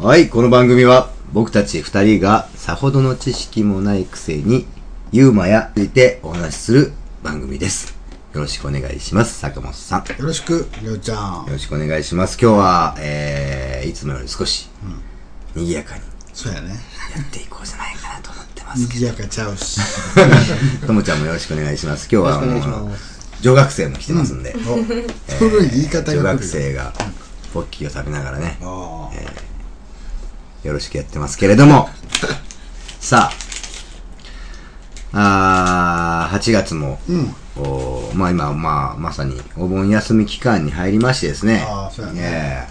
はい、この番組は僕たち二人がさほどの知識もないくせにユーマやついてお話しする番組です。よろしくお願いします。坂本さん。よよろしく、りょうちゃん。ろしくお願いします。今日は、えー、いつもより少し、賑やかにそうやね。やっていこうじゃないかなと思ってますけ賑やかちゃうし。ど。ともちゃんもよろしくお願いします。今日は、あの、女学生も来てますんで、お、古い言い方女が来る学生がポッキーを食べながらね、あよろしくやってますけれども、さあ、あー8月も、あ。うん。おまあ今、まあ、まさにお盆休み期間に入りましてですね、あーそうやねえ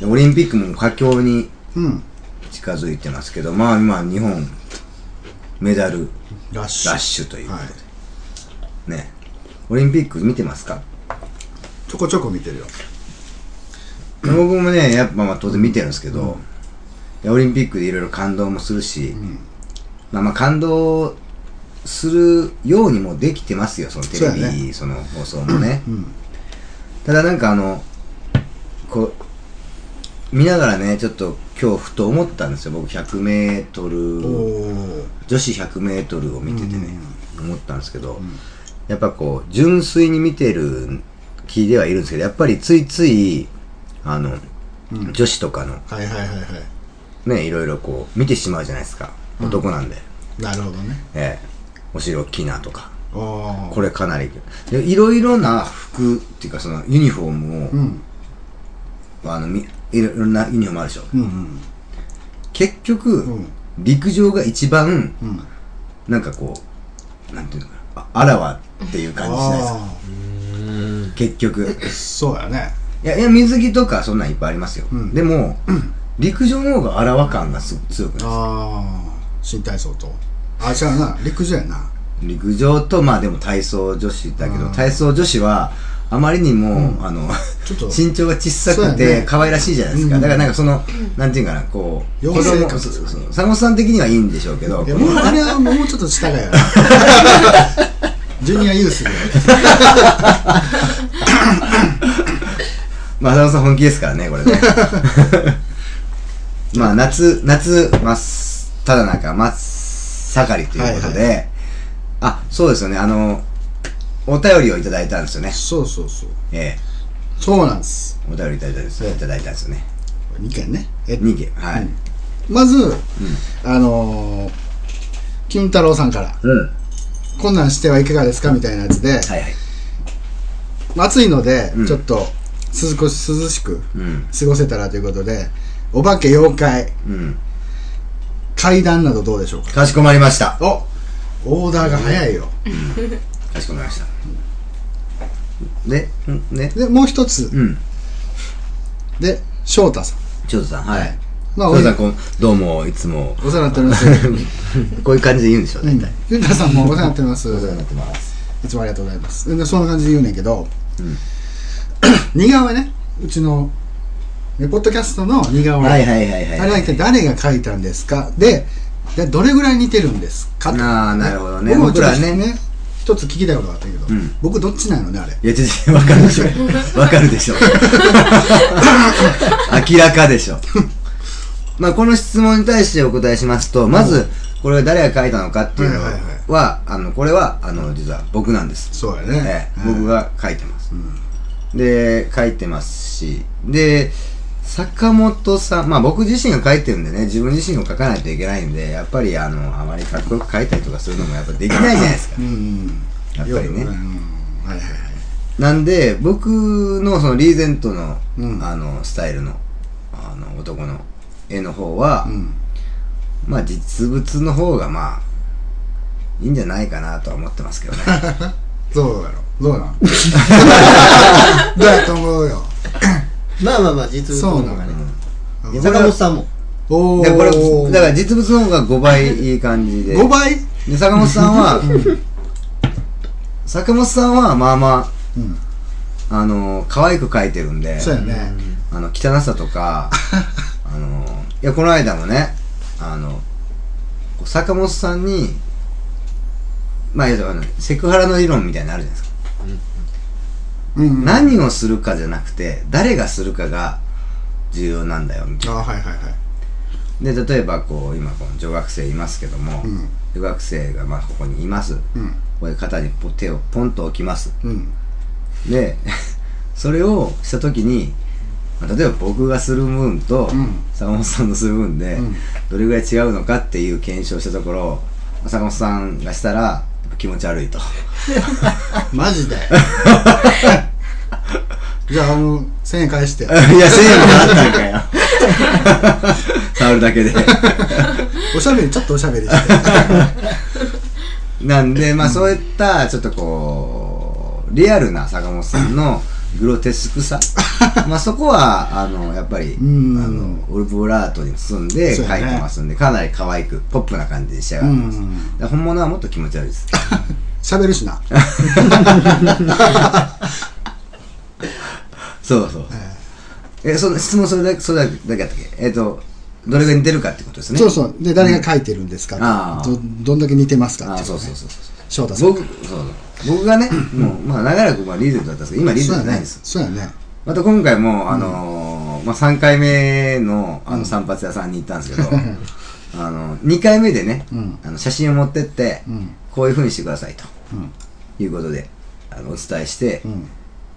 えでオリンピックも佳境にうん。近づいてますけど、まあ今、日本、メダルラッシュ。ラッシュということはいで、ね、オリンピック見てますか、ちょこちょこ見てるよ。僕もね、やっぱまあ当然見てるんですけど、いやオリンピックでいろいろ感動もするし、んまあまあ感動するようにもできてますよ、そのテレビ、そねその放送もね。うん。ただなんかあの、こう、見ながらね、ちょっと今日ふと思ったんですよ、僕100メートル。女子100メートルを見ててね、思ったんですけど、やっぱこう、純粋に見てる気ではいるんですけど、やっぱりついつい、あの、うん女子とかの、はいはいはいはい。ね、いろいろこう、見てしまうじゃないですか。男なんで。なるほどね。ええ。お尻大きいなとか。これかなり。でいろいろな服っていうか、その、ユニフォームを、うん。あの、みいろいろなユニフォームあるでしょ。うんうん。結局、うん陸上が一番、うん。なんかこう、なんていうのかな、ああらわっていう感じしないですか。あ結局。あ。そうやね。いや、いや、水着とかそんなんいっぱいありますよ。うんでも、陸上の方があらわ感がすごく強くないですか？ああ。新体操と。あ、違うな。陸上やな。陸上と、まあでも体操女子だけど、うん体操女子は、あまりにも、あの、ちょっと 身長が小さそうやくてね可愛らしいじゃないですか。うんだからなんかその、なんていうかな、こう、子供、妖精感そうそうそう坂本さん的にはいいんでしょうけどい、や、もう、あれはもうちょっと下がやな。ジュニアユースで。まあ、坂本さん本気ですからね、これね。まあ、夏、夏、まっ、ただ中、真っ盛りということで、はいあ、そうですよね、あの、お便りをいただいたんですよね。そうそうそう。えそうなんです。えお便りいただいたんですいただいたんですよね。2件ね。え2件、はい。うんまず、あのー、金太郎さんから、うん。こんなんしてはいかがですかみたいなやつで、はいはい。暑いのでうん、ちょっと涼し涼しくうん。過ごせたらということで、お化け、妖怪、うん。怪談などどうでしょうか？かしこまりました。おオーダーが早いよ。かしこまりました。で、んね。で、もう一つ、うん。で、翔太さん。ちょうどさん、はい。まあ、おさん、どうも、いつも、お世話になっております。こういう感じで言うんでしょう、大体。金太さんもお世話になっております。お世話になってます。いつもありがとうございます。でそんな感じで言うねんけど、うん 似顔絵ね、うちの、ね、ポッドキャストの似顔絵。はいはいはいはい。あれは一体誰が描いたんですか？で、でどれぐらい似てるんですか？とあーなるほどね僕もちょっと僕らね一つ聞きたいことがあったけど、うん僕どっちなのね、あれ？いや、ちょっと、わかるでしょ。わかるでしょ。明らかでしょ。まあ、この質問に対してお答えしますと、まず、これは誰が書いたのかっていうのは、はいはいはいあの、これは、あの、実は僕なんです。そうやね。え僕。が書いてます。うんで、書いてますし、で、坂本さん、まあ僕自身が書いてるんでね、自分自身を書かないといけないんで、やっぱりあの、あまりかっこよく書いたりとかするのもやっぱできないじゃないですかう。ん。やっぱりねうんはいはいはい。なんで、僕のそのリーゼントの、うんあの、スタイルの、あの、男の絵の方は、うん。まあ実物の方がまあ、いいんじゃないかなとは思ってますけどね。どうやろどうなんどうやと思うよ。まあまあまあ、実物の方がね。うん坂本さんも。おー。で、これ、だから実物の方が5倍いい感じで。5倍？で、坂本さんは、坂本さんはまあまうん。あ、あの、可愛く描いてるんで、そうやね。あの、汚さとか、あの、いや、この間もね、あの、坂本さんに、まあ、いやあのセクハラの理論みたいなのあるじゃないですか。うん。何をするかじゃなくて、誰がするかが重要なんだよ、みたいあ、な。はいはいはい。で例えばこう今この女学生いますけども、うん。女学生がまあここにいます、こうん。こで肩にポ手をポンと置きます。うん。で それをした時に、まあ例えば僕がする分と、うん。坂本さんのする分で、うん。どれぐらい違うのかっていう検証したところまあ坂本さんがしたら気持ち悪いと。マジで？じゃああの1000円返して。いや1000円も払ったんかよ。触るだけで。おしゃべりちょっとおしゃべりして。なんで、まあそういった、ちょっとこう、リアルな坂本さんのグロテスクさ。まあそこは、あの、やっぱり、あうんの、オルブラートに包んでそうやね描いてますんで、かなり可愛く、ポップな感じで仕上がってます。本物はもっと気持ち悪いです。喋るしな そうそう。え、その質問それだけ、それだけだったっけ？えっ、と、どれが似てるかってことですね。そうそうで誰が書いてるんですか、あーどどんだけ似てますかあっていねそうそうそうそう。翔太さん。僕、そうそう。僕がね、もう、まあ長らくまあリーゼントだったんですけど、今リーゼントじゃないんです。そうやね。また今回も、あのーまあ、3回目のあの散髪屋さんに行ったんですけど、あの2回目でね、うん。あの写真を持ってって、うん。こういうふうにしてくださいと。うん。いうことであのお伝えして、うん。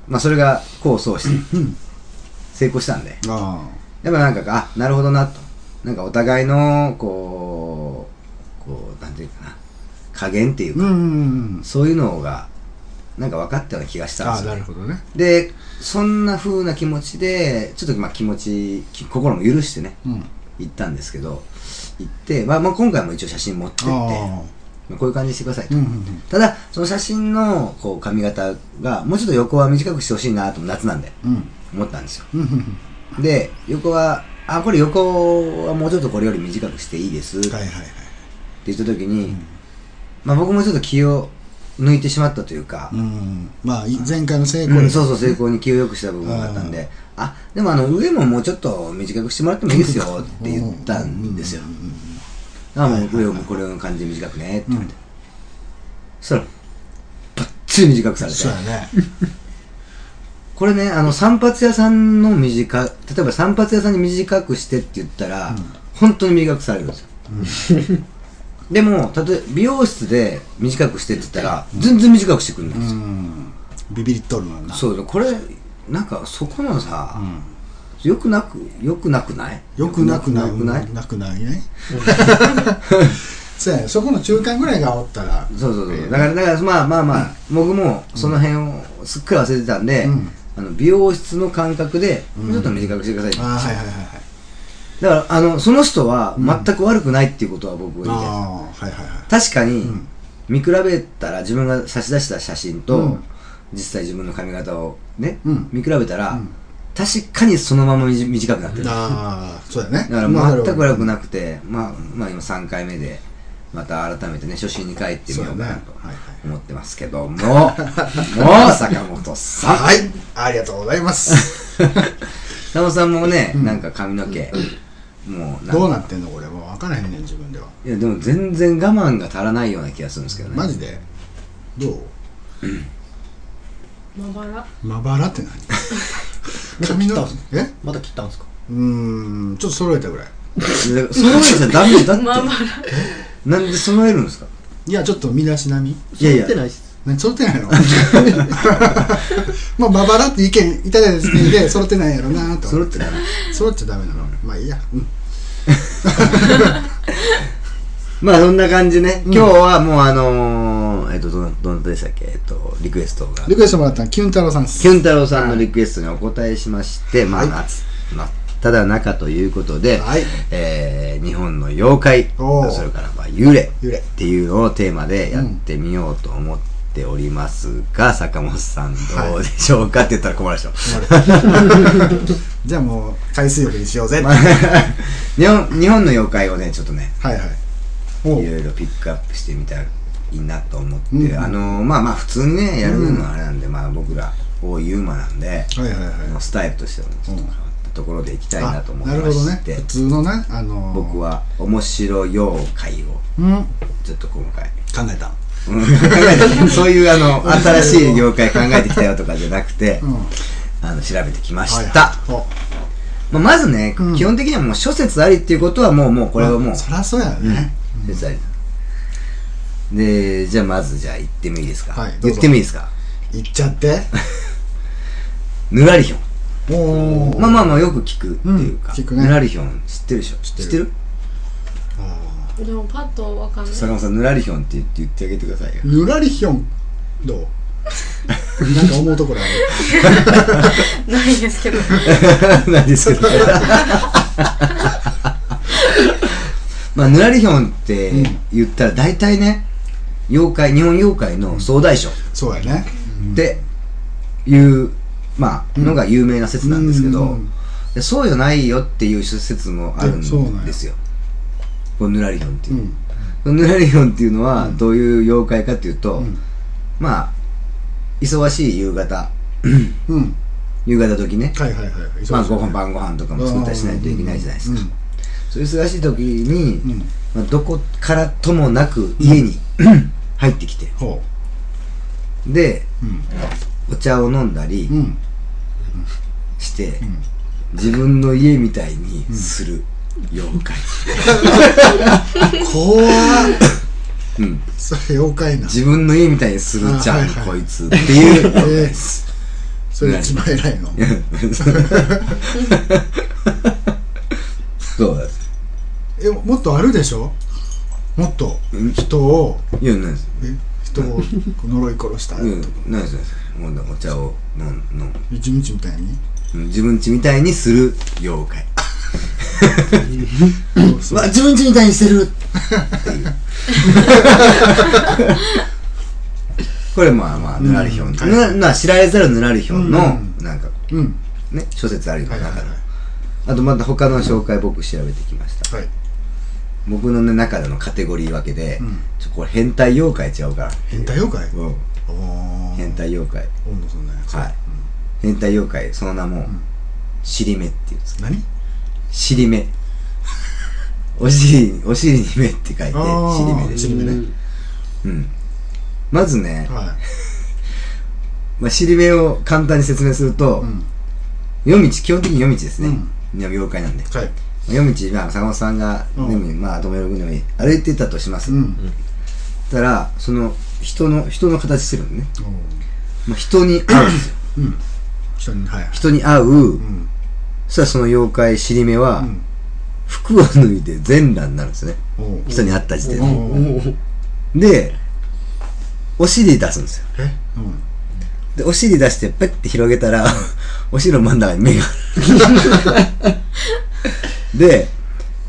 まあ、それが功を奏してうん。成功したんで。あ。やっぱなんかあなるほどなと。なんかお互いのこうこうなんていうかな加減っていうか、あうんうんうん。そういうのがなんか分かったような気がしたんですよ。ねなるほどね。でそんな風な気持ちでちょっとまあ気持ちき心も許してねうん。行ったんですけど行って、まあ、まあ今回も一応写真持ってってあまあこういう感じにしてくださいと、うんうんうん。ただその写真のこう髪型がもうちょっと横は短くしてほしいなと夏なんでうん。思ったんですよ。うんうんうん。で横はあこれ横はもうちょっとこれより短くしていいです。ってはいはい。はい言った時に、まあ僕もちょっと気を抜いてしまったというか、うん。まあい前回の成功で。うんそうそう成功に気を良くした部分があったんで、あでもあの上ももうちょっと短くしてもらってもいいですよって言ったんですよ、あもう上もこれの感じで短くねって言って、そしたらばっつり短くされて。そうやね。これねあの散髪屋さんの短例えば散髪屋さんに短くしてって言ったら、本当に短くされるんですよ、でも例え美容室で短くしてって言ったら、全然短くしてくれないんですよ、うん。ビビりっとるもんな。そうだこれなんかそこのさ、よくなくよくなくない？よくなくない？よくなくない？なくないね。そうやね。そこの中間ぐらいがおったら。そうそうそう。だからだからまあまあまあ、僕もその辺をすっかり忘れてたんで、うん。あの美容室の感覚でちょっと短くしてくださいってあはいはいはいだからあのその人は全く悪くないっていうことは僕は言はいはいはい。確かに、ん。見比べたら自分が差し出した写真と、うん。実際自分の髪型をね、うん。見比べたら、ん。確かにそのまま短くなってる。だああそうやね。から全く悪くなくて、まあ、まあ今3回目でまた改めてね初心に帰ってみようかなと思ってますけども、もう坂本さん。はい。ありがとうございます。坂本さんもね、なんか髪の毛、もうどうなってんのこれもう。分からへんねん自分では。いやでも全然我慢が足らないような気がするんですけどね。マジで？どう？まばら？まばらって何？髪のえ？また切ったんですか？うーんちょっと揃えたぐらい。揃えちゃダメだって、まばら。なんで揃えるんですか？いやちょっと身だしなみ。いやいや揃ってないっす。何揃ってないの？まあまばらって意見いただいた時点で揃ってないやろなと揃ってダメ揃っちゃダメなの。まあいいや。うん まあそんな感じね、今日はもうあのー、えっとどなどなたでしたっけ？えっとリクエストが。リクエストもらったのキュン太郎さんです。キュン太郎さんのリクエストにお答えしまして、まあはい夏真っただ中ということで、はい。えー日本の妖怪おー。それからまあ幽霊幽霊。っていうのをテーマでやってみようと思っておりますが、坂本さんどうでしょうかって言ったら困るでしょ、じゃあもう海水浴にしようぜ 日本日本の妖怪をねちょっとねはいはい。おいろいろピックアップしてみたらいいなと思って、うんあのまあまあ普通にねやるのはあれなんで、まあ僕ら大ユーマなんで、はいはいはい。スタイルとしてはちょっと変わったところでいきたいなと思いあなるまして、ほどね。普通のねあのー、僕は面白妖怪をちょっと今回考えてそういうあの新しい業界考えてきたよとかじゃなくて、うん。あの調べてきました、まあ、まずね、うん。基本的にはもう諸説ありっていうことはもうもうこれはもうまあそりゃそうやね、諸説ありでじゃあまずじゃあ言ってもいいですか、言ってもいいですか？言っちゃって。ぬらりひょんまあまあまあよく聞くっていうか、ぬらりひょん知ってるでしょ？知ってるる？でもパッとわかんない。坂本さんぬらりひょんって言って言ってあげてくださいよ。ぬらりひょんどう？なんか思うところある？ないですけど。ないですけど。まあぬらりひょんって言ったら大体ね妖怪日本妖怪の総大将そうやね。っていう、まあ、のが有名な説なんですけど、うん。でそうじゃないよっていう説もあるんですよこのぬらりひょんっていう。う、ん。このぬらりひょんっていうのはどういう妖怪かっていうと、うん。まあ忙しい夕方。うん。夕方時ね、はいはいはいまあ、ご飯飯晩ご飯とかも作ったりしないといけないじゃないですか、うんそういう忙しい時に、うん。まあ、どこからともなく家に、入ってきて。ほでお茶を飲んだりうん。して、ん。自分の家みたいにする妖怪、怖っ。うん、それ妖怪な。自分の家みたいにするじゃん、あはいはい。こいつ。っていう。えーそれ一番偉いの？そうですえもっとあるでしょ？もっと。うん。人を。いやないです。え人を呪い殺したとか。ないですないです。もうお茶を飲ん飲ん一日みたいに？うん自分家みたいにする妖怪そうそうわ自分家みたいにしてる。これまあまあぬらりひょん、うん。なな知られざるぬらりひょんの、うん。なんかうん。ね諸説ありの中の、はいはいはい。あとまた他の紹介僕調べてきました。はい。僕の、ね、中でのカテゴリー分けで、うん。ちょこれ変態妖怪ちゃうから。変態妖怪？うん。変態妖怪。はい。変態妖怪その名も、尻目っていうんですうん何？尻目。お尻お尻に目って書いて尻目です尻目ね。うん。まずね、は まあ、尻目を簡単に説明すると、いうん。夜道基本的に夜道ですね、うん。妖怪なんで。はい。夜道、まあ、坂本さんが、ねうん。まあ友よくのように歩いてたとします、うん。そしたらその人の人の形してるのね、まあ、人に会う。ん。ですようん人に人に会う、うん。そしたらその妖怪尻目は、うん。服を脱いで全裸になるんですよね。人に会った時点で、でお尻出すんですよ。でお尻出してペッて広げたら、お尻の真ん中に目がある。で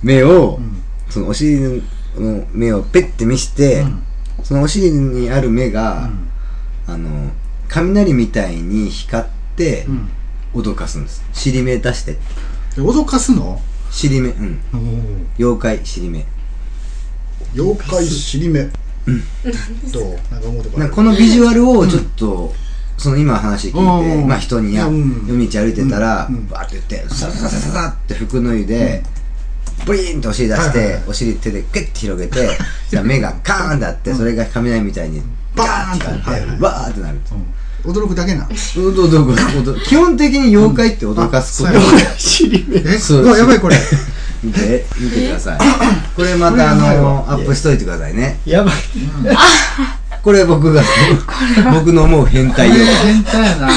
目を、ん。そのお尻の目をペッて見して、うん。そのお尻にある目が、うん。あの雷みたいに光ってうん脅かすんです。尻目出して。で脅かすの？尻目。うん。妖怪尻目。妖怪尻目。どう？なんか思うとこある。なんかこのビジュアルをちょっと、その今話聞いて、うん。まあ人にや、うん。夜道歩いてたら、うん。バーって言って、サササササって服脱いで、ブリーンとお尻出して、はいはいはい。お尻手でケッて広げて、じゃあ目がカーンってあって、それが雷みたいにバーンって光って、はいはいバーってなる。うん驚くだけな。どどどどど基本的に妖怪って驚かすこと。えそう。うわやばいこれ。見て、見てください。これまたあの、アップしといてくださいね。やばい。これ僕が、僕の思う変態妖怪。変態やな。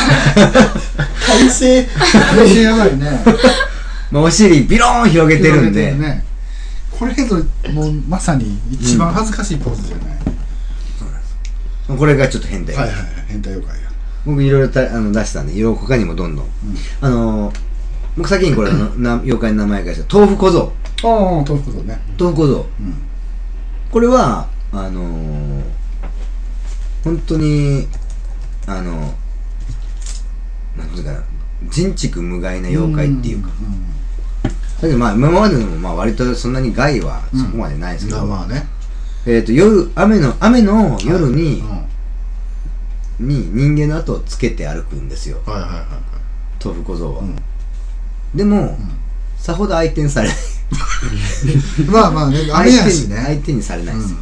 体勢これやばいね。まあお尻ビローン広げてるんで、これぞもうまさに一番恥ずかしいポーズじゃない、これがちょっと変態。はいはいはい。変態妖怪。や僕いろいろたあの出したんで、いろいろ他にもどんどん。あのー、僕先にこれのな妖怪の名前がした豆腐小僧。ああ豆腐ことね。豆腐小僧。うん。これは、あのー、本当に、あの、なんていうかな、人畜無害な妖怪っていうか。だけどまあ今までのもまあ割とそんなに害はそこまでないですけど、まあまあね。えっ、と夜、雨の、雨の夜に、うんに人間の後をつけて歩くんですよ。はいはいはいはい。豆腐小僧は、うん。でも、さほど相手にされない。まあまあね雨やしね。相手にされないうんですよ、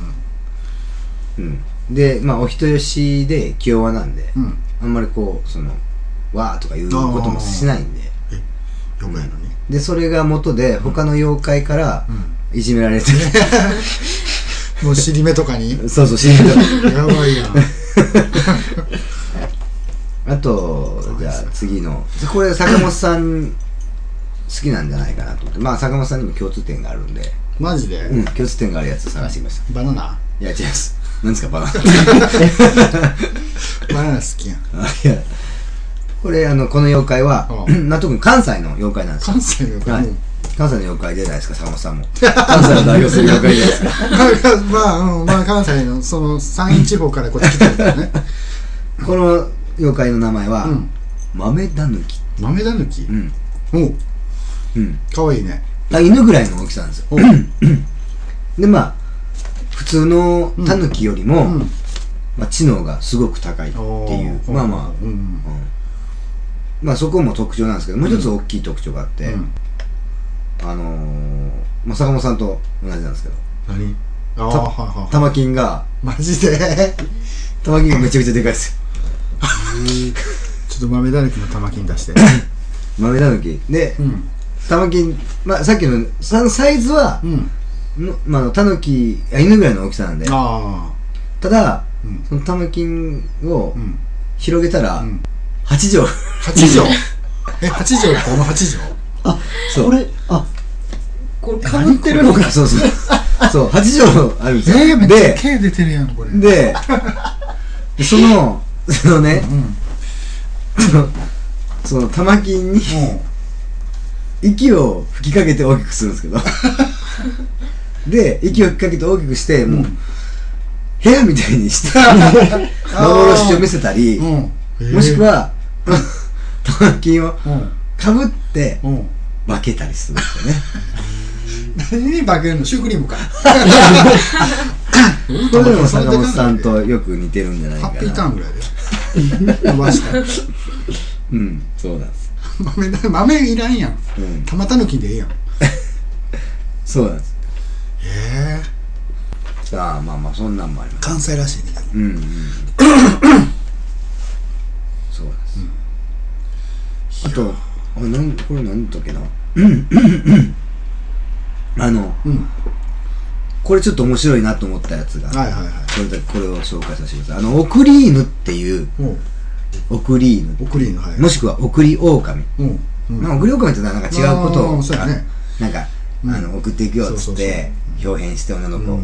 うん。でまあお人よしで気弱なんで、うん。あんまりこうそのわーとかいうこともしないんで。妖怪のねでそれが元で他の妖怪からうん。いじめられて、もう尻目とかに？そうそう死んだやばいやん あとじゃあ次の。これ坂本さん好きなんじゃないかなと思って。まあ坂本さんにも共通点があるんで。マジで、うん共通点があるやつ探してきました。バナナ？いや違います。何ですかバナナ？バナナ好きやん。あいや。これあのこの妖怪はう まあ特に関西の妖怪なんですよ。関西の妖怪、はい。うん関西の妖怪じゃないですか坂本さんも。関西を代表する妖怪じゃないですか。まあ、うん、まあ関西のその山陰地方からこっち来てるからね。この妖怪の名前は、うん。豆だぬき。豆だぬき？うん。おう。うん。かわいいね。あ犬ぐらいの大きさなんですよ。おう。でまあ普通のタヌキよりも、うん。まあ、知能がすごく高いっていう。まあまあ、うん。うん。まあそこも特徴なんですけどもう一つ大きい特徴があって、うんあのーまあ、坂本さんと同じなんですけど。何？ああたはいはい玉金がマジで？玉金がめちゃくちゃでかいですよ。ちょっと豆だぬきの玉金出して。豆だぬき。でうん。玉金、まあ、さっきのさサイズはう、ん。のまあ、タヌキあ犬ぐらいの大きさなんで。ああただうん。その玉金をうん。広げたら、うん。8畳八畳 え八畳この八畳あそう。これあこれかぶってるのがそうそう。そう8畳あるん。ですよ、えー、で毛出てるやんこれ。ででそのそのねうん。そのその玉金にも息を吹きかけて大きくするんですけど。で息を吹きかけて大きくしてもう、部屋みたいにして 幻を見せたり、ううん。もしくは 玉金をうんかぶってうん。化けたりするんですよね。何に化けるの？シュークリームか。これでも坂本さんとよく似てるんじゃないかな。ハッピーターンぐらいで伸 ばしたうんそうなんです。豆だ豆いらんやん。うん。玉たぬきでええやん。へそうなんです。え。さあまあまあそんなんもあります。関西らしいね。うんうん。そうなんです、あとあなんこれなんだっけな。あのうん。これちょっと面白いなと思ったやつが、はいはいはい。これだこれを紹介させてください。あのオクリーヌっていうもオクリーヌ。う送りのはい。もしくはオクリオオカミ、うん。うん。まあ、オクリオオカミってなんか違うことあをね。なんか、うん。あの送っていくよっつって表変して女の子を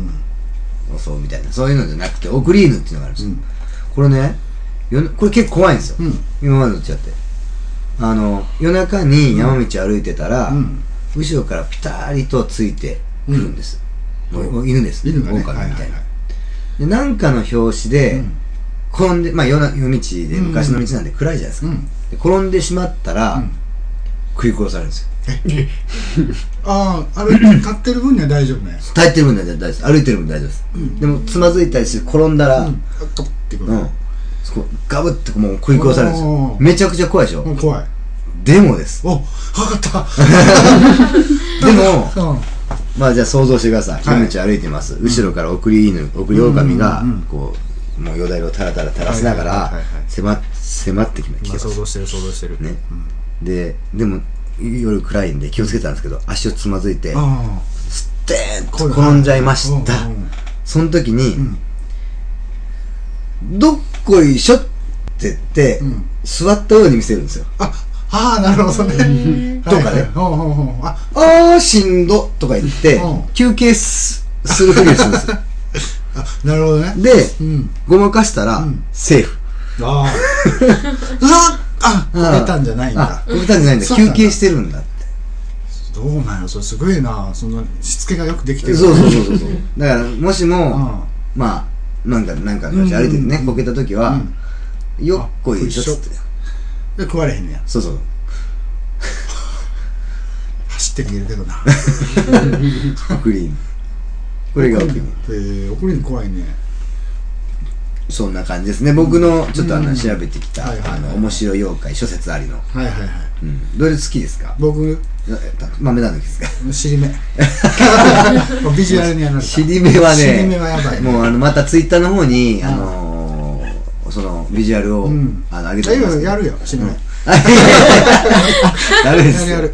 襲うみたいなそういうのじゃなくてオクリーヌっていうのがあるんですよ、うん。これねよこれ結構怖いんですよ、うん。今までと違ってあの夜中に山道歩いてたら、うん。後ろからピタリとついてくるんです、うん。もう犬です犬がね狼みたいな、はいはいはい。でなんかの表紙で、うん。転んでまあ夜な夜道で昔の道なんで暗いじゃないですか、うん。で転んでしまったら、うん。食い殺されるんですよ。あああれ立ってる分には大丈夫ね。耐えてる分には大丈夫です。歩いてる分には大丈夫です、うん。でもつまずいたりして転んだら、うん。うん。そこ、ガブってもう食い殺されるんですよ。めちゃくちゃ怖いでしょ？うん怖い。でもです。おわかった。でも、うん。まあじゃあ想像してください。はい。夜道歩いてます。後ろから送り犬、送り狼がうんうんうん、こう、もうよだれをタラタラ垂らしながらはいはいはいはい、迫っ、迫ってきま今想す。像してる想像してる。ね。で、でも、夜暗いんで気をつけてたんですけど、足をつまずいて、あステーンあと転んじゃいました。うんうん。その時にう、ん。どっこいしょって言ってうん、座ったように見せるんですよ。あああなるほどね。とかね。あ。あーしんどとか言ってうん、休憩すするふりをするんですよ。あなるほどね。で、うん。ごまかしたらうん、セーフ。あ ああこけたんじゃないんだ。あ、こけたんじゃないんだ。休憩してるんだって。どうなんやそれすごいな。そのしつけがよくできてる。そうそうそうそう。だから、もしも、うん。まあ、なんか、なんか歩いててね、うんこけた時は、よっこいしょっつって。で食われへんねやそうそう。走って逃げるけどな クリーン。これがお気に入り。えー、送りに怖いねそんな感じですね。僕の、ちょっとあの、うん調べてきた、あの、面白い妖怪、諸説ありの。はいはいはい。うん。どれ好きですか？僕え豆なのですか？尻目。ビジュアルにやられた尻目はね、尻目はやばい。ねもうあの、またツイッターの方に、うんあのー、その、ビジュアルを、うん。あの、上げてますいやいややるよ尻目。うん ダメですよ。やる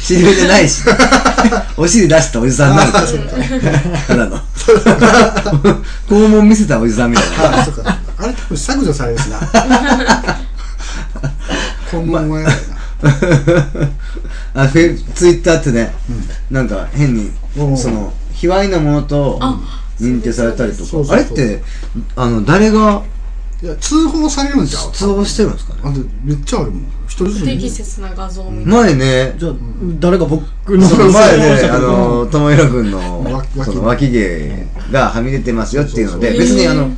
尻目 じゃないし。お尻出したおじさんになるか。らただの。肛門見せたおじさんみたいな。あそっか。あれ多分削除されるしな。今後もやるあフェツイッターってね、なんか変にその卑猥なものと認定されたりとか。あれってあの誰がいや通報されるんちゃう通報してるんですかね？あとめっちゃあるもん。一人ずつ不適切な画像みたい前ね。じゃあ誰が僕のその前ね、あの、ともひろくんのわ、その脇毛がはみ出てますよっていうので、そうそう別にあの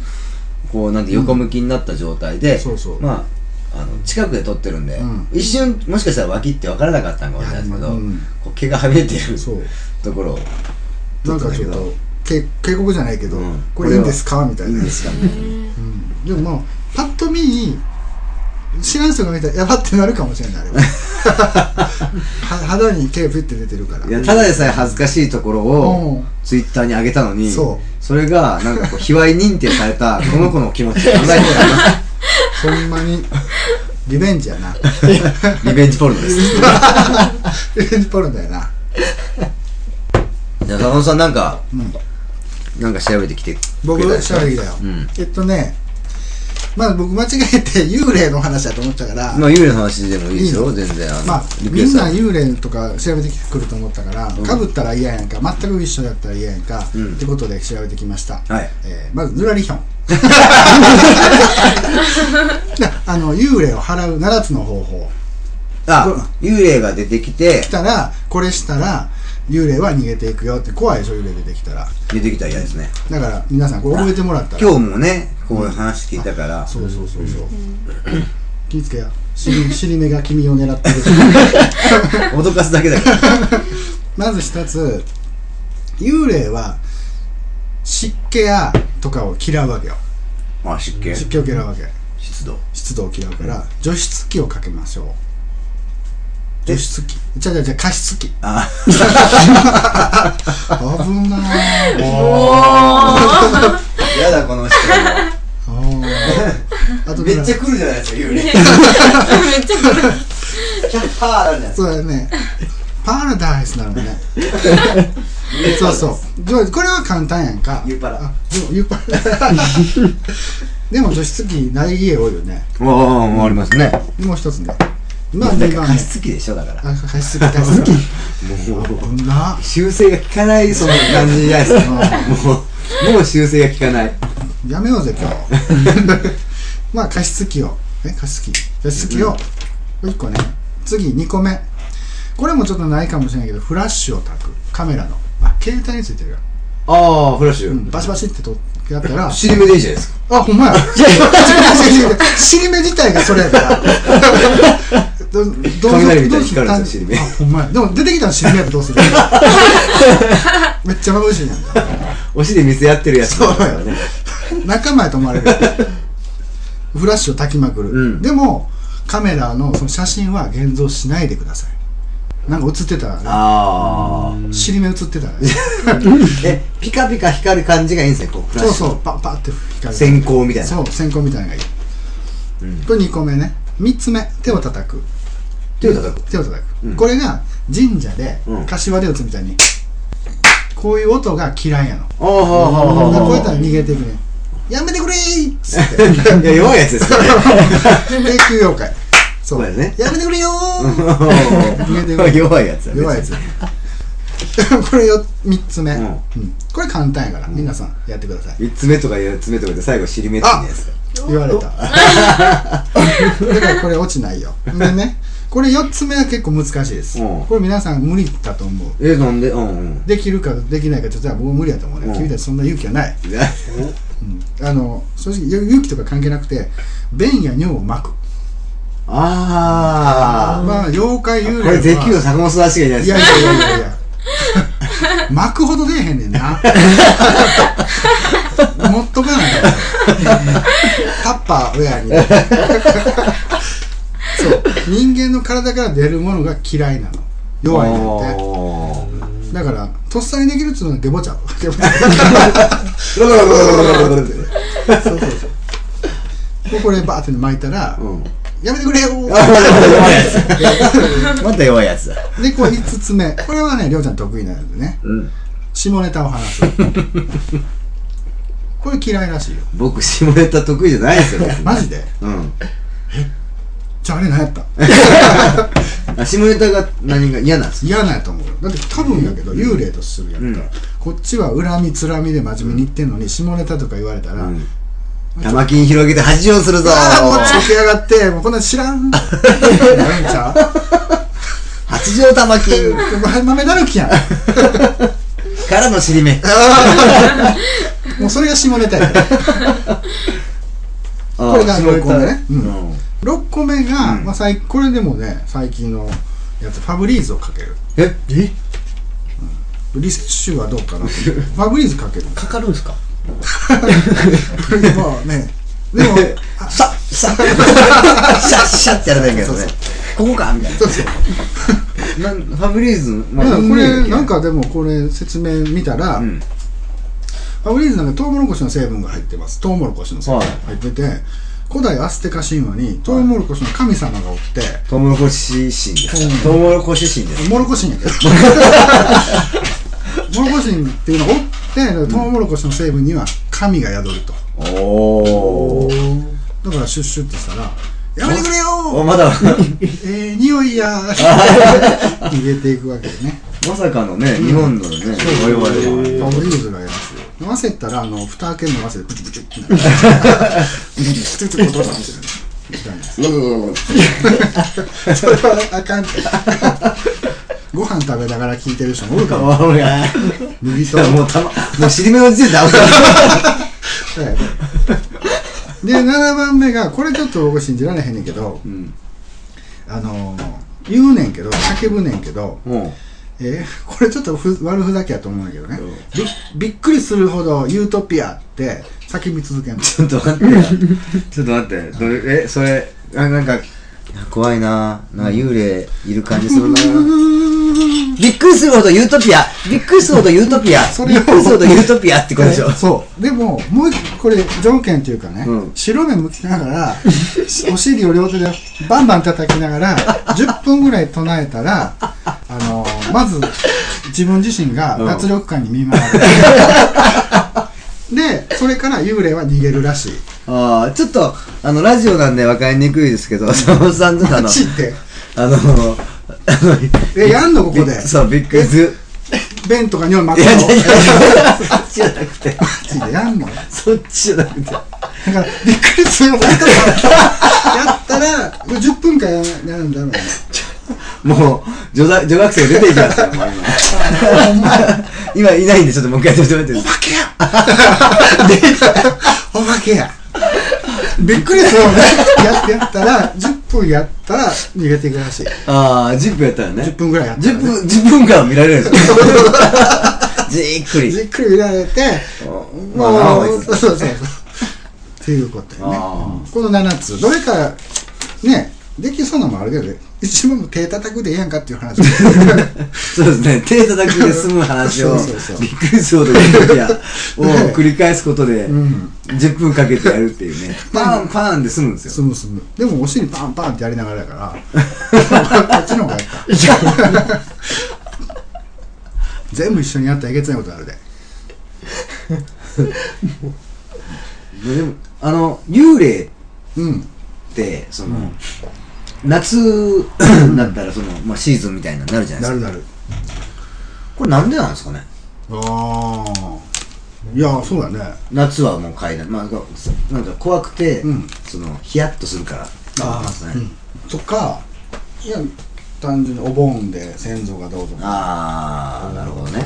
こう、なんて横向きになった状態でそうそう、まあ、あの、近くで撮ってるんでうん、一瞬、もしかしたら脇って分からなかったんかもしれないですけどうん、こう毛がはみ出てるそう。ところをなんかちょっとけ警告じゃないけど、うん。これいいんですか？みたいな。いいんですかみたいなうん、でもまあパッと見知らん人が見たらやばってなるかもしれないあれは。は肌に毛ピュって出てるから。いや、ただでさえ恥ずかしいところうをん、ツイッターに上げたのに、そそれが、なんかこう、卑猥認定された、この子の気持ち考えてもらいまほんまにリベンジやな。す。リベンジポルノです。リベンジポルノだよな。じゃあ、坂本さんなんか、うん。なんか調べてきてく僕調べてきたよ、うん。えっとねまあ僕間違えて幽霊の話だと思ったから、まあ、幽霊の話でもいいですよ、全然。あのまあ、みんな幽霊とか調べてくると思ったから、ん。かぶったら嫌やんか全く一緒だったら嫌やんか、うん。ってことで調べてきました、はい。えーまずぬらりひょんであの幽霊を払う7つの方法。あ、幽霊が出てきて。来、たらこれしたら幽霊は逃げていくよって怖いでしょ幽霊出てきたら。出てきたら嫌ですね。だから皆さんこれ覚えてもらったら。今日もね、こういう話聞いたから、そうそうそうそう、気ぃつけや。尻 尻目が君を狙ってる。脅かすだけだから。まず一つ幽霊は湿気やとかを嫌うわけよ。あ、湿気。湿気を嫌うわけ。湿度。湿度を嫌うから除湿機をかけましょう除湿機じゃあじゃあじゃあ加湿器。あ、危なー。嫌だ、この人。あと めっちゃ来るじゃないですか、幽霊。めっちゃ古いキャッハーなんじゃないそうだね。パラダイスなのね。そうそう。じゃあこれは簡単やんか。ユーパラ。あでもユーパラ。でも除湿機ない家多いよね。ああ、ありますね。もう一つねまあなん2番ねか加湿器でしょ、だから。あ加湿器加湿器もう、危な修正が効かない、その感じじゃないですか。もう、もう修正が効かない。やめようぜ今日まあ加湿器をえ加湿器加湿器を1個ね次2個目これもちょっとないかもしれないけどフラッシュを焚くカメラのあ携帯についてるよ、ああ、フラッシうん、ュ。バシバシってとやったら尻目でいいじゃないですか。あほんまや尻目自体がそれやからどどう雷みたいにどうす光るんですよ尻目あほんまや。でも出てきたら尻目やったらどうする？めっちゃ眩しいやん。お尻見せ合ってるやつ。だからね。仲間やと思われる。フラッシュを焚きまくる、うん。でもカメラのその写真は現像しないでください。なんか映ってたらね。ああ。尻目映ってたらね。え、ピカピカ光る感じがいいんですね、こう。そうそう。パッパッって光る閃光みたいな。そう線香みたいなのがいい、うん。これ2個目ね。3つ目。手を叩く手を叩く。手を叩く、うん。これが神社でうん。柏で打つみたいにこういう音が嫌いやの。こうやったら逃げていくねやめてくれーっつって。いや、弱いやつですからね。永久妖怪。そう。そうやね。やめてくれよー。逃げてくれ。弱いやつ弱いやつ。これよ3つ目、うん。うん。これ簡単やから、皆さんやってください。三つ目とか四つ目とかで最後尻目って言うんですか。言われた。だからこれ落ちないよ。でねこれ4つ目は結構難しいです、うん。これ皆さん無理だと思う。え、なんで？うんうん。できるかできないかって言ったら僕無理だと思うね、うん。君たちそんな勇気はない、うん。あの正直勇気とか関係なくて便や尿をまく。ああ。まあ妖怪幽霊は。これ絶叫坂本育ちがいないですやいやいやいやいや。巻くほど出えへんねんな。持っとかないと。タッパーウェアに人間の体から出るものが嫌いなの。弱いねんて。だからとっさにできるっつうのはゲボちゃう。ゲボちゃう。そうそうそうこれバーって巻いたら、うん。やめてくれよあまた弱いやつまた弱いやつだでこれ5つ目これはねりょうちゃん得意なんでねうん下ネタを話すこれ嫌いらしいよ僕下ネタ得意じゃないですよマジでうんじゃああれ何やった？あ下ネタが何が嫌なんですか？嫌なんやと思うよ。だって多分やけど幽霊とするやんか、うん。こっちは恨みつらみで真面目に言ってんのに下ネタとか言われたら、うん。玉金広げて恥をするぞ。ああもうちょけやがってもうこんなん知らん。なるんちゃ八丈玉金。う豆だらけやん。からの尻目。もうそれが下ネタやこれが6個目ね、うん6個目が、うん。まあ、最これでもね最近のやつファブリーズをかける。え？え？リセッシュはどうかな ファブリーズかけるかかるんすか？まあね。でもあささ。シャッシャッってやらないけどね。ここか？みたいな。そうそう。なんファブリーズ、ままあ、これなんか、かでもこれ説明見たら、うん、ファブリーズなんかトウモロコシの成分が入ってます。トウモロコシの成分が入ってて、古代アステカ神話にトウモロコシの神様がおって、トウモロコシ神ですトウモロコシ神です。モロコシンやけど。モロコシンっていうのがおってトウモロコシの成分には神が宿ると。おおだからシュッシュってしたら「やめてくれよおまだ。えー、匂いやー」入れていくわけでねまさかのね、日本のね我々フはァブリーズがやるんですよ。飲ませたらあの蓋開けるの忘れてプチプチってなる。プチプチって音がしてるそれはあかんご飯食べながら聞いてる人もおるかも俺が右ともうたまもう尻目の時点でアウトで7番目がこれちょっと僕信じられへんねんけどうんあのー言うねんけど叫ぶねんけどもえーこれちょっとふ悪ふざけやと思うんだけどね。うん。びびっくりするほどユートピアって叫び続けんの。うちょっと待って。ちょっと待って。どれえそれあなんか怖いな。なんか幽霊いる感じするな。びっくりするほどユートピア。びっくりするほどユートピア。それをびっくりするほどユートピアってことでしょ。そう。でももうこれ条件っていうかね、うん。白目向きながらお尻を両手でバンバン叩きながら10分ぐらい唱えたらあのーまず自分自身が脱力感に見舞われる、でそれから幽霊は逃げるらしい。ああちょっとあのラジオなんで分かりにくいですけど坂本さんとあのあのあの えやんのここで？びそうびっくりする。便とか尿巻いくの？やいやいや そっちじゃなくて。マジでやんの？そっちじゃなくて。だからびっくりするほどやったらこれ10分間ややるんだろうね もう女大女学生出ていきますよもう今。今いないんでちょっともう一回やってもらっていいですか？お化けや お化けやびっくりするよね。やってやったら10分やったら逃げていくらしい。ああ10分やったらね。10分ぐらいやったら、10ね、分10分間見られるんですよ。じっくり。じっくり見られてまあもうまあそうそうそう。っていうことよね。あこの7つどれかねできそうなのもあるけどね一番も手叩くでええやんかっていう話。そうですね。手叩くで済む話をびっくりするほどを繰り返すことでうん。10分かけてやるっていうね。パンパンで済むんですよ。すむすむ。でもお尻パンパンってやりながらやから。こっちの方がやった全部一緒にやったらえげつないことあるで。でもあの幽霊うん。ってその、夏に なったらその、まあ、シーズンみたいななるじゃないですか。なるなる。これなんでなんですかね。ああいやそうだね。夏はもう階段まあなんか怖くて、うん。そのヒヤッとするから。あますね、うん。とか。いや単純にお盆で先祖がどうとかああなるほどね。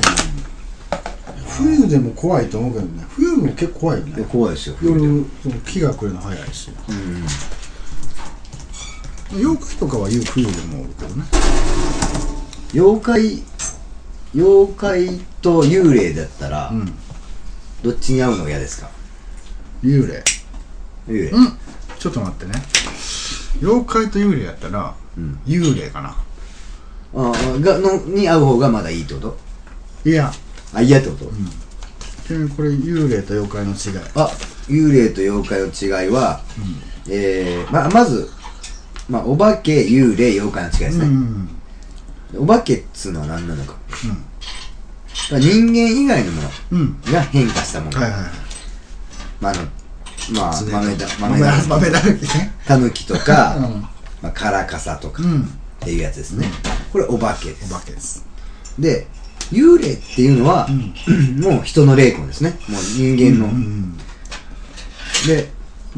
冬でも怖いと思うけどね。冬も結構怖いよでね怖いですよ。夜その木が来るの早いし。うん妖怪とかは冬冬でもおるけどね。妖怪妖怪と幽霊だったら、うん。どっちに会うのが嫌ですか？幽霊。幽霊、うん。ちょっと待ってね。妖怪と幽霊やったらうん。幽霊かな。ああがのに会う方がまだいいってこと？いや。あ嫌ってこと、ちなみにこれ幽霊と妖怪の違い。あ幽霊と妖怪の違いは、えーままずまあお化け幽霊妖怪の違いですね、うん。お化けっつうのは何なのか、まあ人間以外のものうん。が変化したもの、まああのまあ豆だ豆だ。豆だらけね。タヌキとか、うん。まあ、カラカサとかうん。っていうやつですね、これお化けです。お化けです。で幽霊っていうのは、もう人の霊魂ですね。もう人間の、うん。で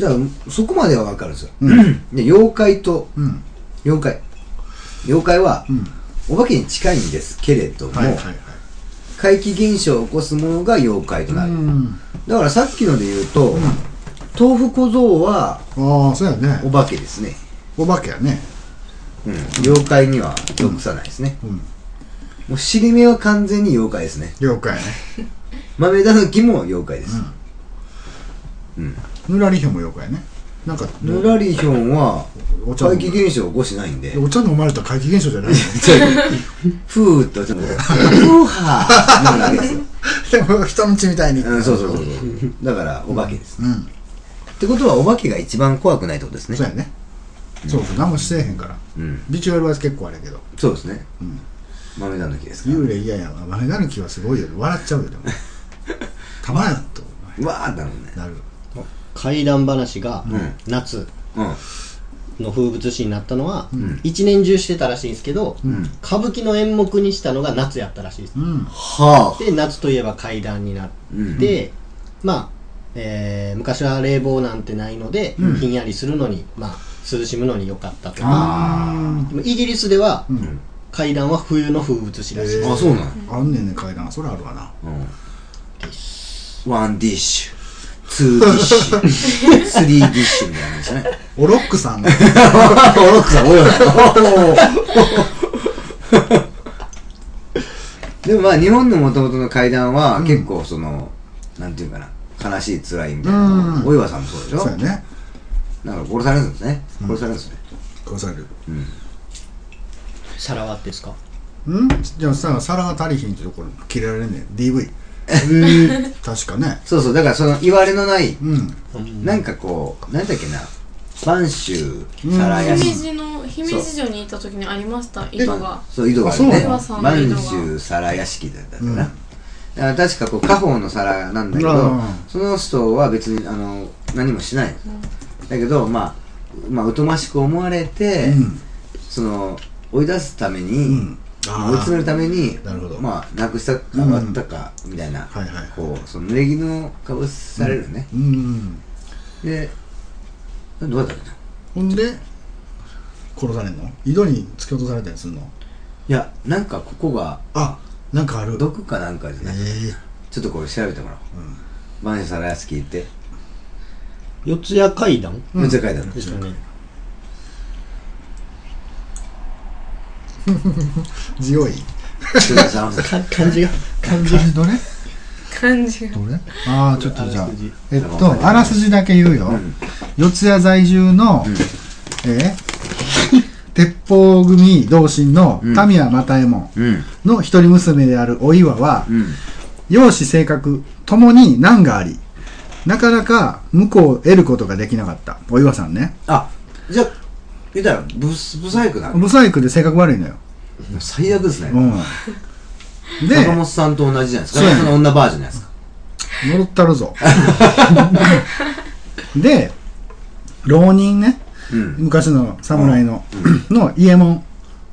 じゃあそこまでは分かるんですよ、うん。で妖怪とうん。妖怪。妖怪は、うん。お化けに近いんですけれども、はいはいはい。怪奇現象を起こすものが妖怪となる、うん。だからさっきので言うと、豆腐小僧はああそうやね。お化けですね、お化けやね。うん、妖怪には属さないですね、うん。もう尻目は完全に妖怪ですね。妖怪やね。豆だぬきも妖怪です、うんぬらりひょんも妖怪やね。なんかぬらりひょんはお茶怪奇現象を起こしないんで。お茶飲まれた怪奇現象じゃないの？ふーっとちょっとふーはーなるわけですよ、でも人んちみたいに。うん、そうそうそうそう。だからお化けです、うん。ってことはお化けが一番怖くないってことですね。そうやね。そうそう。何もしてへんから。うん。ビジュアルは結構あれやけど。そうですね、ん。豆だぬきですから。幽霊嫌やわ。豆だぬきはすごいよ。笑っちゃうよでも。たまらんと。うわーなるね。なる怪談話がうん。夏うん。の風物詩になったのはん。一年中してたらしいんですけどん。歌舞伎の演目にしたのが夏やったらしいです。うん。はあ。で夏といえば怪談になって、まあ、えー昔は冷房なんてないので、ひんやりするのに、まあ、涼しむのに良かったとか。あでもイギリスでは、ーうん。怪談は冬の風物詩らしいあそうなのあんねんね怪談それあるわな。うん。 one dish two dish three dish みたいな感じですね。オロックさんがおロックさんおよでもまあ日本のもともとの怪談は結構その、なんていうかな悲しい辛いみたいなうん。お岩さんもそうでしょ？そうやね。なんか殺されるんですね。殺されるんですね。殺される。さらわってですか？ん？じゃあさ皿が足りひんってところ切れられんねん。DV 確かね。そうそう。だからその言われのないうん。なんかこうなんだっけな。播州皿屋敷姫路の姫路城に行った時にありました井戸が。そう井戸があるあね播州皿屋敷だったかな、だから確かこう家宝の皿なんだけど、うん。その人は別にあの何もしない、だけどまあまあ疎ましく思われて、うん。その追い出すために、追い詰めるためになるほど。まあなくしたか割ったかみたいな、はいはいこうその濡れ衣をかぶされるね、うんでどうやったっけなほんで殺されんの？井戸に突き落とされたりするの？いやなんかここがあなんかある。毒かなんかじゃない、え。ちょっとこれ調べてもらおう。播州皿屋敷行って。四谷怪談うん。めっちゃ書いてある、ですかね 強い。漢字が。漢字。どれ？感じがどれ？ああちょっとじゃあえっとあらすじだけ言うよ、うん。四谷在住の、えー鉄砲組同心のうん。神谷又右衛門うん。の一人娘であるお岩は、うん。容姿性格ともに難がありなかなか婿を得ることができなかった。お岩さんね。あじゃあ言ったらブスブサイクな。のブサイクで性格悪いのよ、最悪ですね、うん、で坂本さんと同じじゃないですか。その女バージョンじゃないですか。戻ったるぞ。で浪人ね。うん。昔の侍の、の伊右衛門、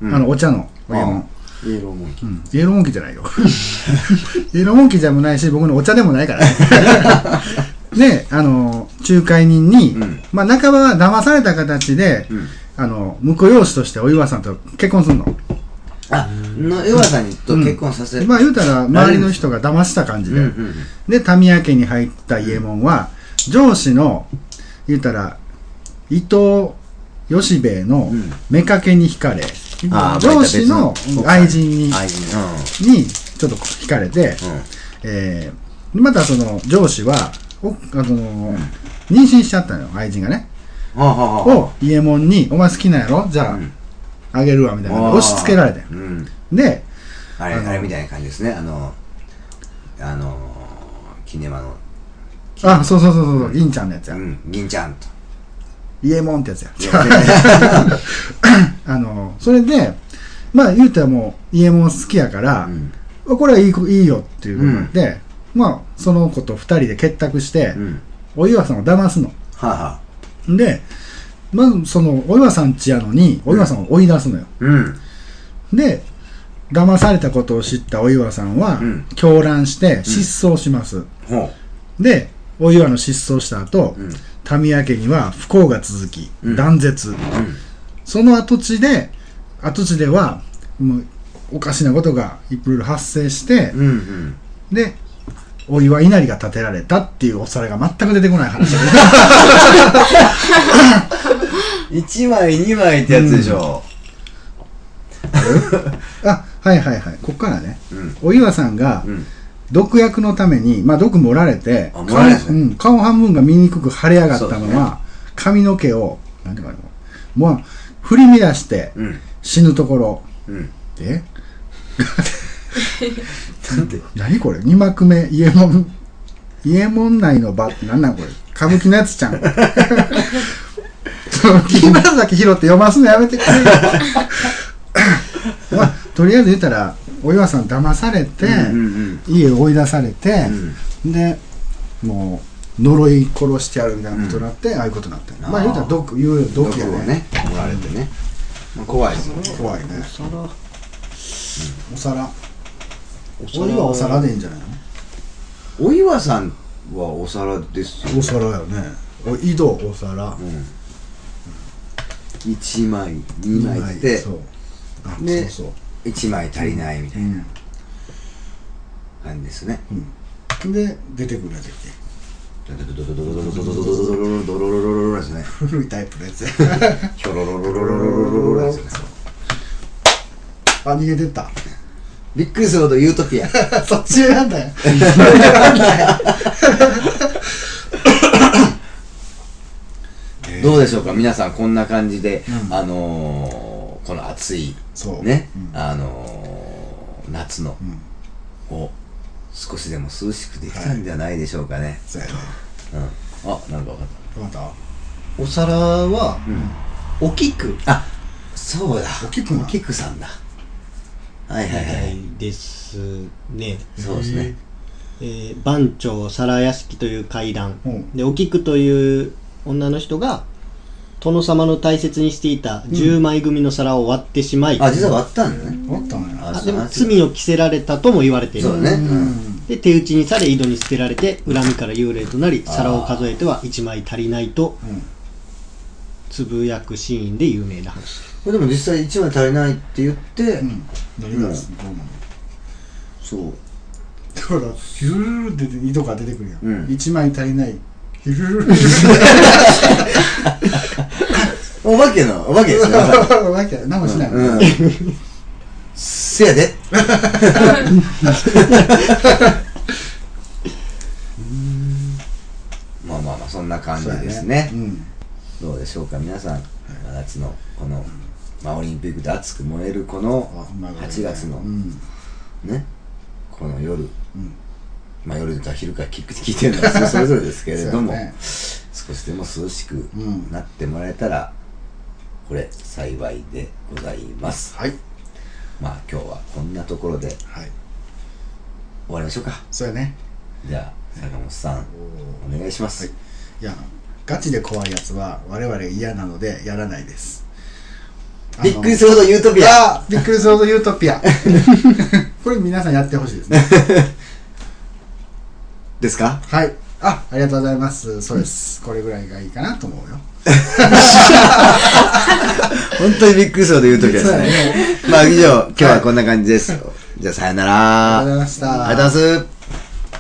うん。あのお茶の伊右衛門。イエローモンキー。うん。イエローモンキーじゃないよ。イエローモンキーじゃもないし僕のお茶でもないからね。であの仲介人に、うん。まあ半ば騙された形で、うんあの婿養子としてお岩さんと結婚するの？あの岩さんにと結婚させるまあ言うたら周りの人が騙した感じで、で民谷家に入った伊右衛門は上司の言うたら伊藤吉兵衛のうん。妾に惹かれ、上司の愛人ににちょっと惹かれて、えーでまたその上司はおあの、妊娠しちゃったのよ愛人がねを伊右衛門に「お前好きなんやろ？じゃあ、うん。あげるわ」みたいな。押し付けられてうん。であれあれみたいな感じですね。あのあのキネマの。あそうそうそうそう銀ちゃんのやつや、うん。銀ちゃんと。イエモンってやつや。あのそれでまあ言うたらもうイエモン好きやから、うん。これはいい子いいよっていうことで、まあその子と二人で結託して、うん。お岩さんを騙すの。はあはあでまずそのお岩さん家やのにお岩さんを追い出すのよ、うん。で騙されたことを知ったお岩さんは、うん。狂乱して失踪します、ほでお岩の失踪した後、ううん。民谷家には不幸が続き、うん。断絶。その跡地で跡地ではもうおかしなことがいろいろ発生して、うんうん。でお岩稲荷が建てられたっていうお皿が全く出てこない話だ1 枚2枚ってやつでしょ。あはいはいはい。こっからね。うん。お岩さんがうん。毒薬のために、まあ、毒盛られて顔うん、顔半分が醜く腫れ上がったまそうですま、髪の毛をなんていうかなもう振り乱してうん。死ぬところ。うん。え？なんで何これ？二幕目伊右衛門。伊右衛門内の場って何なんこれ？歌舞伎のやつちゃん。その木村崎宏って読ますのやめてくれよ。まあとりあえず言ったらお岩さん騙されて、うんうん家を追い出されてう、ん。でもう呪い殺してやるみたいなことになって、ああいうことになってるまあ言うたら毒言う毒毒やね。をね盛られてね。まあ怖いですよね。怖いね。皿お皿。お皿お岩お皿でいいんじゃないお岩さんはお皿ですよのお皿よね。お井戸お皿。うん。1枚2枚って。そう。あでそうそう。1枚足りないみたいな感じですね。うん。で出てくるやつやっドドドドドドドドドドドドドドドロロロロロですねけ古いタイプのやつやヒョロロロロロロロロロですねあ逃げてったびっくりするほどユートピア。そっち選んだよ。どうでしょうか？皆さんこんな感じでうん。あのーこの暑いねうん。あのー夏のうん。を少しでも涼しくできたんじゃないでしょうかね。そうやね。うん。あなんかわかっわかっお皿はお菊あそうだ。お菊な。お菊さんだはいはいはいですね、そうですね。えー番長皿屋敷という階段、うん。でお菊という女の人が殿様の大切にしていた10枚組の皿を割ってしまい、あ実は割ったんだね。たおったんやあでもあ罪を着せられたとも言われている。そうだね。うんで手打ちにされ井戸に捨てられて恨みから幽霊となり皿を数えては1枚足りないとうん。つぶやくシーンで有名な話でも実際1枚足りないって言ってうん。何がですどうなのそう。だからヒュルルルって井戸が出てくるやん、うん。1枚足りない。ヒュルルお化けのお化けですね。わけ何もしない、うん。せやで。まあまあまあそんな感じですね。うん。どうでしょうか皆さん。夏のこの、まあ、オリンピックで熱く燃えるこのあまあ8月のうん。ねこの夜。うん。まあ夜か昼か聞く聞いてるのは それぞれですけれども、少しでも涼しくん。なってもらえたらこれ幸いでございます。はい。まあ今日はこんなところで終はい。わりましょうか。そうやね。じゃあ坂本さんお願いします、はい。いやガチで怖いやつは我々嫌なのでやらないですびっくりするほどユートピア。あびっくりするほどユートピア。これ皆さんやってほしいですね。ですか？はい。あありがとうございます。そうです。これぐらいがいいかなと思うよ。本当にびっくりするほどユートピアですね。まあ以上今日はこんな感じです、じゃあさよなら。ありがとうございました。ありがとうございます